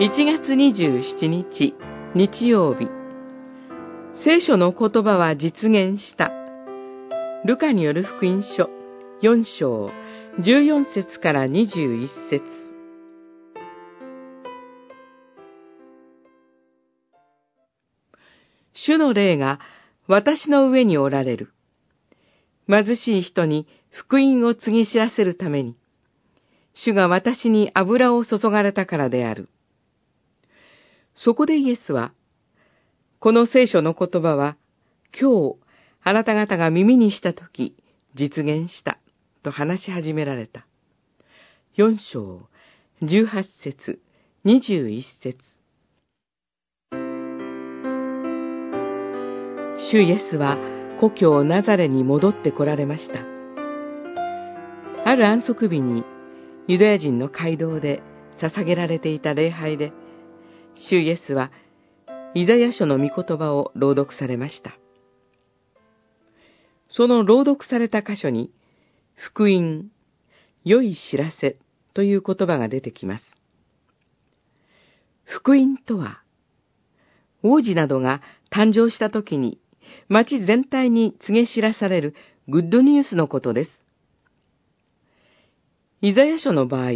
1月27日日曜日聖書の言葉は実現したルカによる福音書4章14節から21節主の霊が私の上におられる。貧しい人に福音を告ぎ知らせるために、主が私に油を注がれたからである。そこでイエスは、この聖書の言葉は、今日、あなた方が耳にしたとき、実現した、と話し始められた。四章、十八節、二十一節。主イエスは故郷ナザレに戻って来られました。ある安息日にユダヤ人の街道で捧げられていた礼拝で、主イエスはイザヤ書の御言葉を朗読されました。その朗読された箇所に、福音、良い知らせという言葉が出てきます。福音とは、王子などが誕生した時に町全体に告げ知らされるグッドニュースのことです。イザヤ書の場合、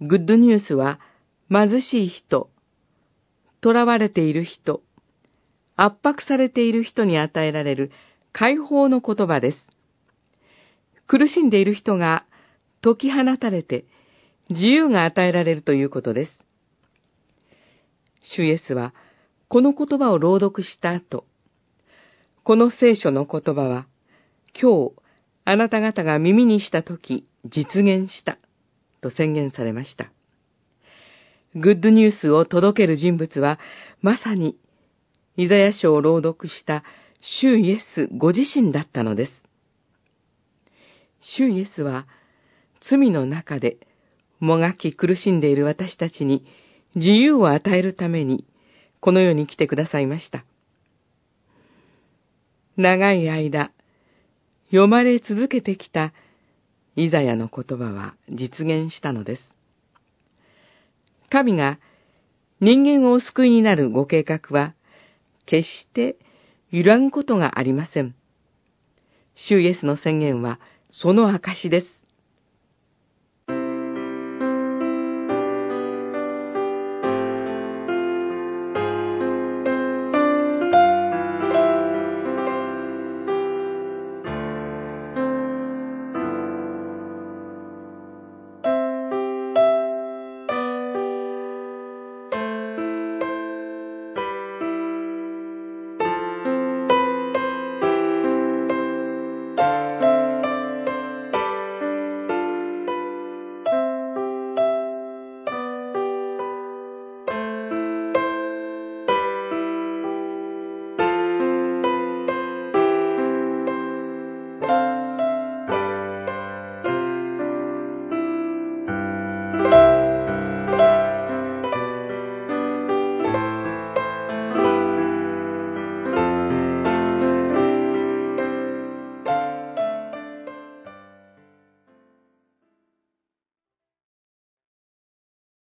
グッドニュースは貧しい人、囚われている人、圧迫されている人に与えられる解放の言葉です。苦しんでいる人が解き放たれて自由が与えられるということです。主イエスはこの言葉を朗読した後、この聖書の言葉は、今日、あなた方が耳にしたとき、実現した、と宣言されました。グッドニュースを届ける人物は、まさに、イザヤ書を朗読した主イエスご自身だったのです。主イエスは、罪の中で、もがき苦しんでいる私たちに自由を与えるために、この世に来てくださいました。長い間、読まれ続けてきたイザヤの言葉は実現したのです。神が人間をお救いになるご計画は、決して揺らぐことがありません。主イエスの宣言はその証です。